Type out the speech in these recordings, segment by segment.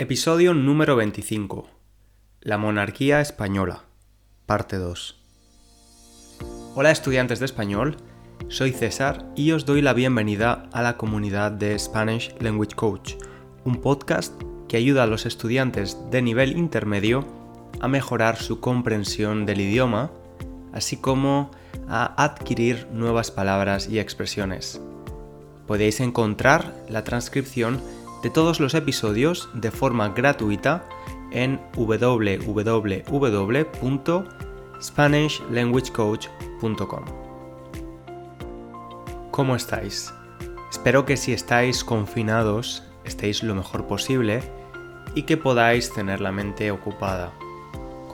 Episodio número 25. La monarquía española. Parte 2. Hola estudiantes de español, soy César y os doy la bienvenida a la comunidad de Spanish Language Coach, un podcast que ayuda a los estudiantes de nivel intermedio a mejorar su comprensión del idioma, así como a adquirir nuevas palabras y expresiones. Podéis encontrar la transcripción de todos los episodios de forma gratuita en www.spanishlanguagecoach.com. ¿Cómo estáis? Espero que si estáis confinados estéis lo mejor posible y que podáis tener la mente ocupada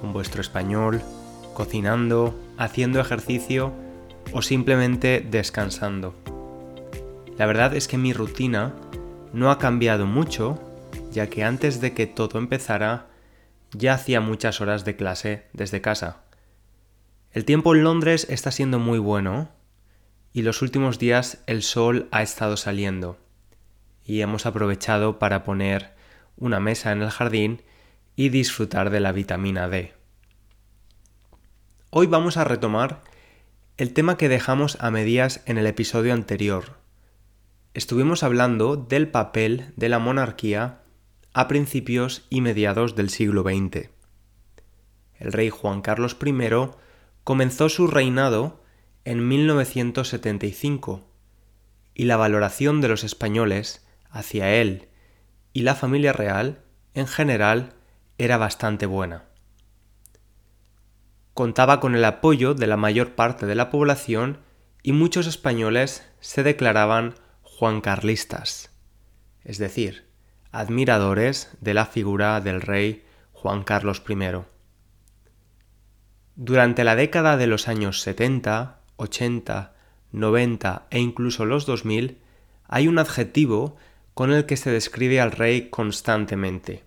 con vuestro español, cocinando, haciendo ejercicio o simplemente descansando. La verdad es que mi rutina no ha cambiado mucho, ya que antes de que todo empezara ya hacía muchas horas de clase desde casa. El tiempo en Londres está siendo muy bueno y los últimos días el sol ha estado saliendo y hemos aprovechado para poner una mesa en el jardín y disfrutar de la vitamina D. Hoy vamos a retomar el tema que dejamos a medias en el episodio anterior, estuvimos hablando del papel de la monarquía a principios y mediados del siglo XX. El rey Juan Carlos I comenzó su reinado en 1975 y la valoración de los españoles hacia él y la familia real en general era bastante buena. Contaba con el apoyo de la mayor parte de la población y muchos españoles se declaraban juancarlistas, es decir, admiradores de la figura del rey Juan Carlos I. Durante la década de los años 70, 80, 90 e incluso los 2000, hay un adjetivo con el que se describe al rey constantemente.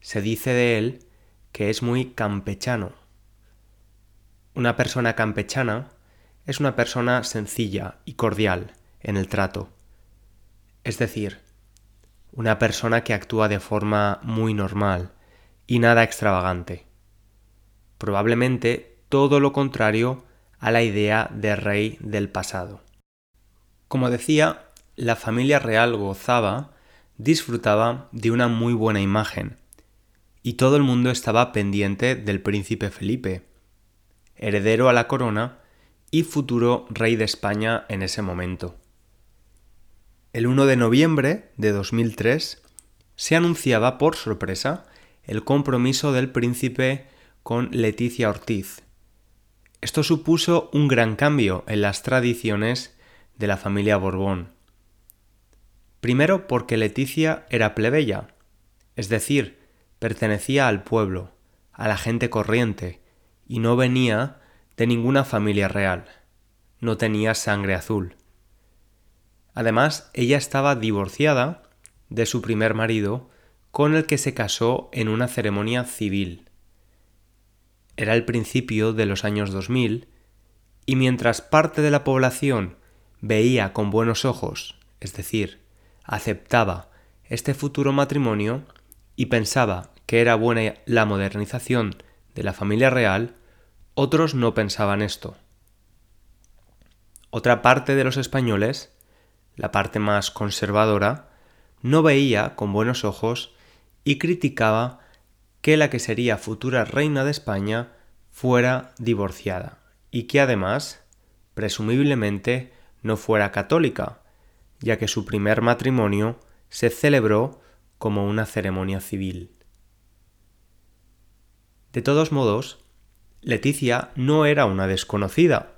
Se dice de él que es muy campechano. Una persona campechana es una persona sencilla y cordial, en el trato. Es decir, una persona que actúa de forma muy normal y nada extravagante. Probablemente todo lo contrario a la idea de rey del pasado. Como decía, la familia real gozaba, disfrutaba de una muy buena imagen, y todo el mundo estaba pendiente del príncipe Felipe, heredero a la corona y futuro rey de España en ese momento. El 1 de noviembre de 2003 se anunciaba por sorpresa el compromiso del príncipe con Leticia Ortiz. Esto supuso un gran cambio en las tradiciones de la familia Borbón. Primero porque Leticia era plebeya, es decir, pertenecía al pueblo, a la gente corriente, y no venía de ninguna familia real, no tenía sangre azul. Además, ella estaba divorciada de su primer marido, con el que se casó en una ceremonia civil. Era el principio de los años 2000, y mientras parte de la población veía con buenos ojos, es decir, aceptaba este futuro matrimonio y pensaba que era buena la modernización de la familia real, otros no pensaban esto. Otra parte de los españoles la parte más conservadora, no veía con buenos ojos y criticaba que la que sería futura reina de España fuera divorciada y que además, presumiblemente, no fuera católica, ya que su primer matrimonio se celebró como una ceremonia civil. De todos modos, Leticia no era una desconocida,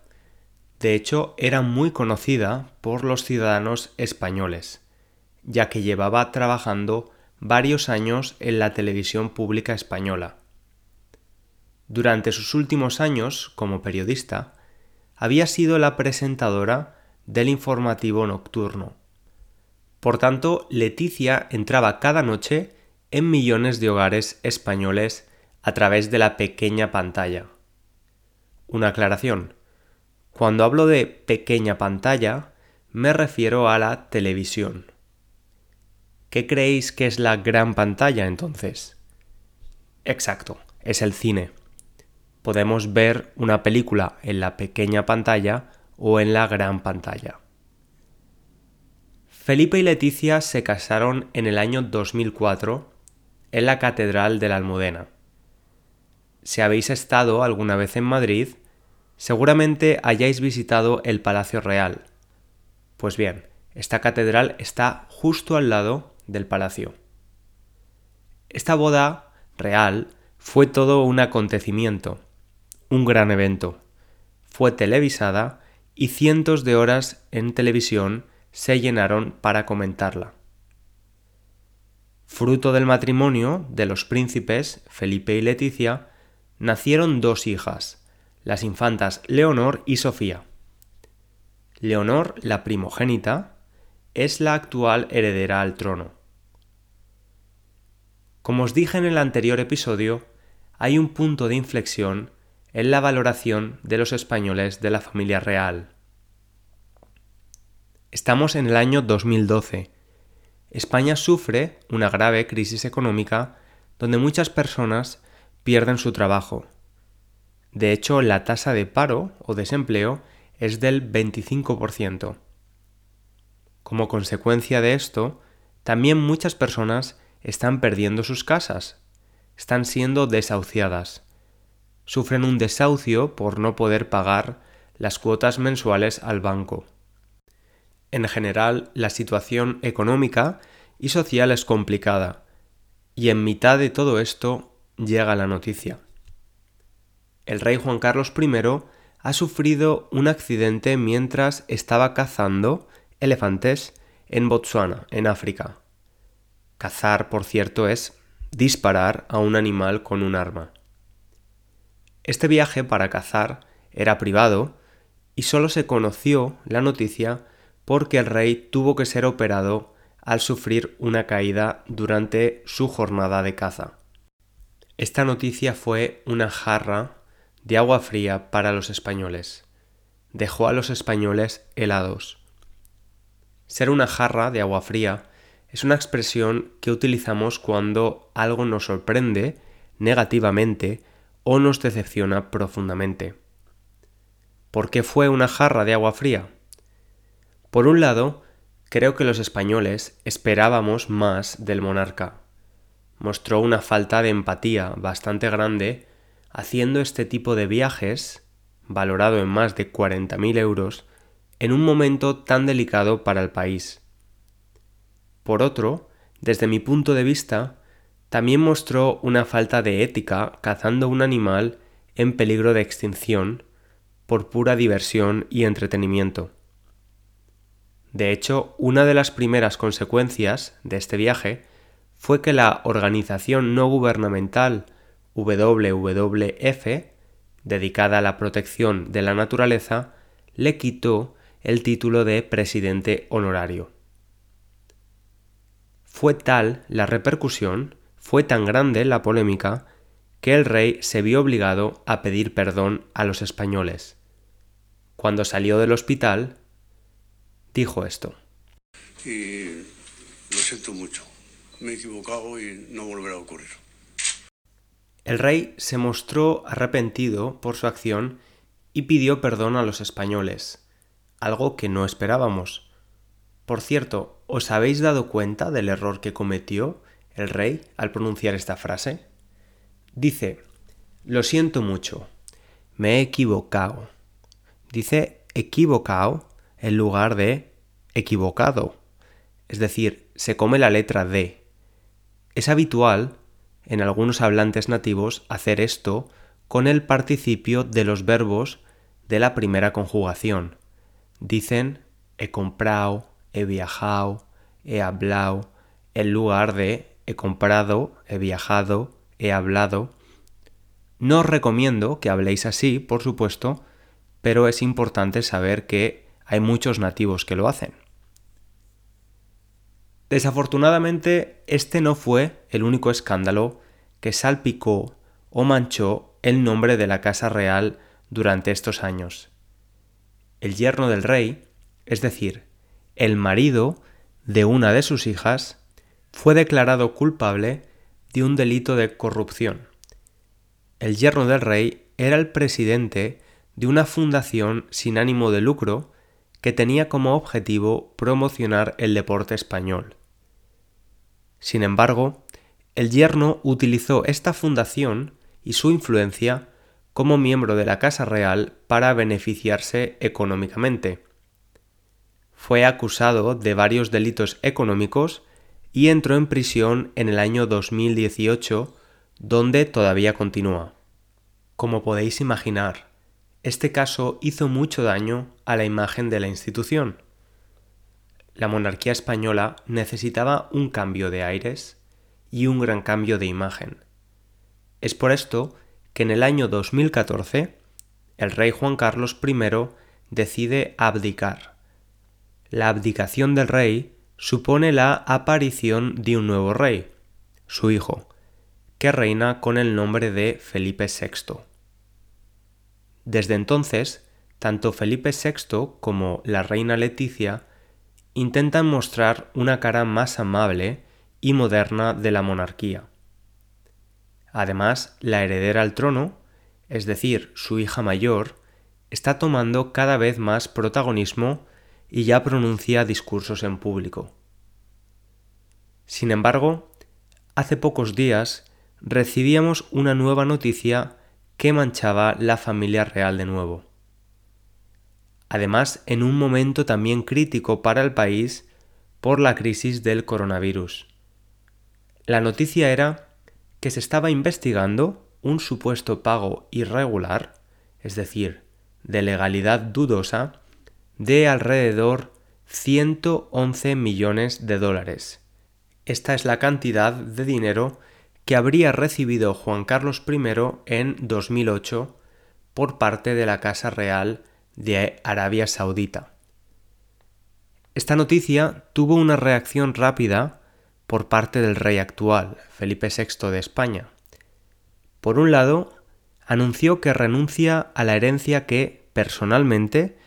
de hecho, era muy conocida por los ciudadanos españoles, ya que llevaba trabajando varios años en la televisión pública española. Durante sus últimos años como periodista, había sido la presentadora del informativo nocturno. Por tanto, Leticia entraba cada noche en millones de hogares españoles a través de la pequeña pantalla. Una aclaración. Cuando hablo de pequeña pantalla, me refiero a la televisión. ¿Qué creéis que es la gran pantalla entonces? Exacto, es el cine. Podemos ver una película en la pequeña pantalla o en la gran pantalla. Felipe y Leticia se casaron en el año 2004 en la Catedral de la Almudena. Si habéis estado alguna vez en Madrid, seguramente hayáis visitado el Palacio Real. Pues bien, esta catedral está justo al lado del palacio. Esta boda real fue todo un acontecimiento, un gran evento. Fue televisada y cientos de horas en televisión se llenaron para comentarla. Fruto del matrimonio de los príncipes Felipe y Leticia, nacieron dos hijas, las infantas Leonor y Sofía. Leonor, la primogénita, es la actual heredera al trono. Como os dije en el anterior episodio, hay un punto de inflexión en la valoración de los españoles de la familia real. Estamos en el año 2012. España sufre una grave crisis económica donde muchas personas pierden su trabajo. De hecho, la tasa de paro o desempleo es del 25%. Como consecuencia de esto, también muchas personas están perdiendo sus casas, están siendo desahuciadas. Sufren un desahucio por no poder pagar las cuotas mensuales al banco. En general, la situación económica y social es complicada, y en mitad de todo esto llega la noticia. El rey Juan Carlos I ha sufrido un accidente mientras estaba cazando elefantes en Botsuana, en África. Cazar, por cierto, es disparar a un animal con un arma. Este viaje para cazar era privado y solo se conoció la noticia porque el rey tuvo que ser operado al sufrir una caída durante su jornada de caza. Esta noticia fue una jarra de agua fría para los españoles. Dejó a los españoles helados. Ser una jarra de agua fría es una expresión que utilizamos cuando algo nos sorprende negativamente o nos decepciona profundamente. ¿Por qué fue una jarra de agua fría? Por un lado, creo que los españoles esperábamos más del monarca. Mostró una falta de empatía bastante grande haciendo este tipo de viajes, valorado en más de 40.000 euros, en un momento tan delicado para el país. Por otro, desde mi punto de vista, también mostró una falta de ética cazando un animal en peligro de extinción por pura diversión y entretenimiento. De hecho, una de las primeras consecuencias de este viaje fue que la organización no gubernamental WWF, dedicada a la protección de la naturaleza, le quitó el título de presidente honorario. Fue tal la repercusión, fue tan grande la polémica, que el rey se vio obligado a pedir perdón a los españoles. Cuando salió del hospital, dijo esto. Y lo siento mucho. Me he equivocado y no volverá a ocurrir. El rey se mostró arrepentido por su acción y pidió perdón a los españoles, algo que no esperábamos. Por cierto, ¿os habéis dado cuenta del error que cometió el rey al pronunciar esta frase? Dice, lo siento mucho, me he equivocado. Dice equivocado en lugar de equivocado. Es decir, se come la letra D. Es habitual en algunos hablantes nativos hacer esto con el participio de los verbos de la primera conjugación. Dicen he comprado, he viajado, he hablado, en lugar de he comprado, he viajado, he hablado. No os recomiendo que habléis así, por supuesto, pero es importante saber que hay muchos nativos que lo hacen. Desafortunadamente, este no fue el único escándalo que salpicó o manchó el nombre de la Casa Real durante estos años. El yerno del rey, es decir, el marido de una de sus hijas, fue declarado culpable de un delito de corrupción. El yerno del rey era el presidente de una fundación sin ánimo de lucro que tenía como objetivo promocionar el deporte español. Sin embargo, el yerno utilizó esta fundación y su influencia como miembro de la Casa Real para beneficiarse económicamente. Fue acusado de varios delitos económicos y entró en prisión en el año 2018, donde todavía continúa. Como podéis imaginar, este caso hizo mucho daño a la imagen de la institución. La monarquía española necesitaba un cambio de aires y un gran cambio de imagen. Es por esto que en el año 2014 el rey Juan Carlos I decide abdicar. La abdicación del rey supone la aparición de un nuevo rey, su hijo, que reina con el nombre de Felipe VI. Desde entonces, tanto Felipe VI como la reina Leticia intentan mostrar una cara más amable y moderna de la monarquía. Además, la heredera al trono, es decir, su hija mayor, está tomando cada vez más protagonismo y ya pronuncia discursos en público. Sin embargo, hace pocos días recibíamos una nueva noticia que manchaba la familia real de nuevo. Además, en un momento también crítico para el país por la crisis del coronavirus. La noticia era que se estaba investigando un supuesto pago irregular, es decir, de legalidad dudosa, de alrededor 111 millones de dólares. Esta es la cantidad de dinero que habría recibido Juan Carlos I en 2008 por parte de la Casa Real de Arabia Saudita. Esta noticia tuvo una reacción rápida por parte del rey actual, Felipe VI de España. Por un lado, anunció que renuncia a la herencia que, personalmente,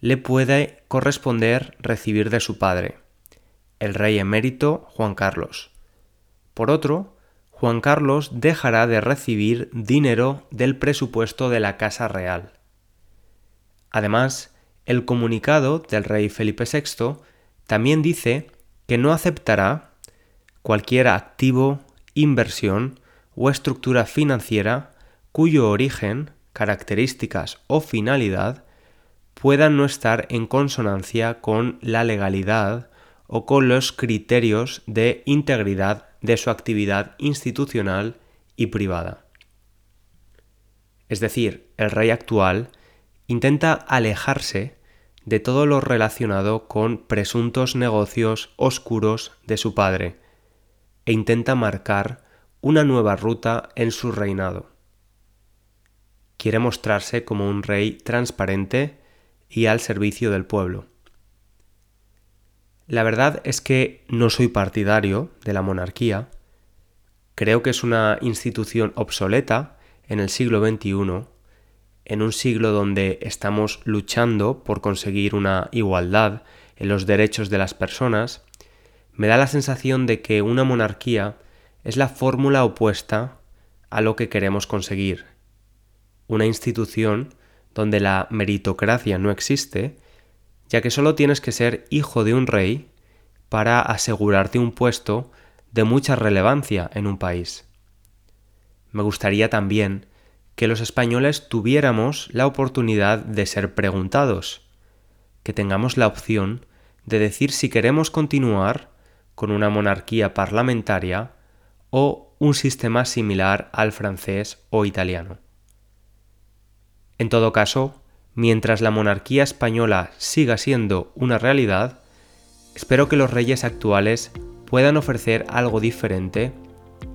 le puede corresponder recibir de su padre, el rey emérito Juan Carlos. Por otro, Juan Carlos dejará de recibir dinero del presupuesto de la Casa Real. Además, el comunicado del rey Felipe VI también dice que no aceptará cualquier activo, inversión o estructura financiera cuyo origen, características o finalidad puedan no estar en consonancia con la legalidad o con los criterios de integridad de su actividad institucional y privada. Es decir, el rey actual intenta alejarse de todo lo relacionado con presuntos negocios oscuros de su padre e intenta marcar una nueva ruta en su reinado. Quiere mostrarse como un rey transparente y al servicio del pueblo. La verdad es que no soy partidario de la monarquía. Creo que es una institución obsoleta en el siglo XXI, en un siglo donde estamos luchando por conseguir una igualdad en los derechos de las personas, me da la sensación de que una monarquía es la fórmula opuesta a lo que queremos conseguir. Una institución donde la meritocracia no existe ya que solo tienes que ser hijo de un rey para asegurarte un puesto de mucha relevancia en un país. Me gustaría también que los españoles tuviéramos la oportunidad de ser preguntados, que tengamos la opción de decir si queremos continuar con una monarquía parlamentaria o un sistema similar al francés o italiano. En todo caso, mientras la monarquía española siga siendo una realidad, espero que los reyes actuales puedan ofrecer algo diferente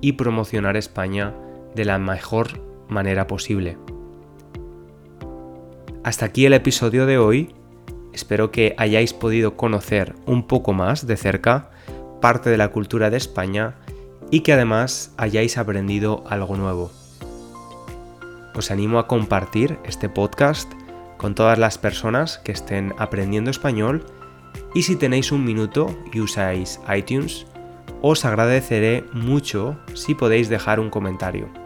y promocionar España de la mejor manera posible. Hasta aquí el episodio de hoy. Espero que hayáis podido conocer un poco más de cerca parte de la cultura de España y que además hayáis aprendido algo nuevo. Os animo a compartir este podcast con todas las personas que estén aprendiendo español y si tenéis un minuto y usáis iTunes, os agradeceré mucho si podéis dejar un comentario.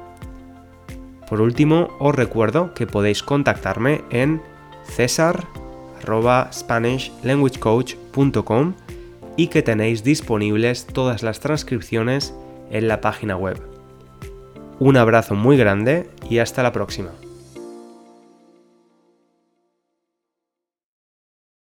Por último, os recuerdo que podéis contactarme en cesar.spanishlanguagecoach.com y que tenéis disponibles todas las transcripciones en la página web. Un abrazo muy grande y hasta la próxima.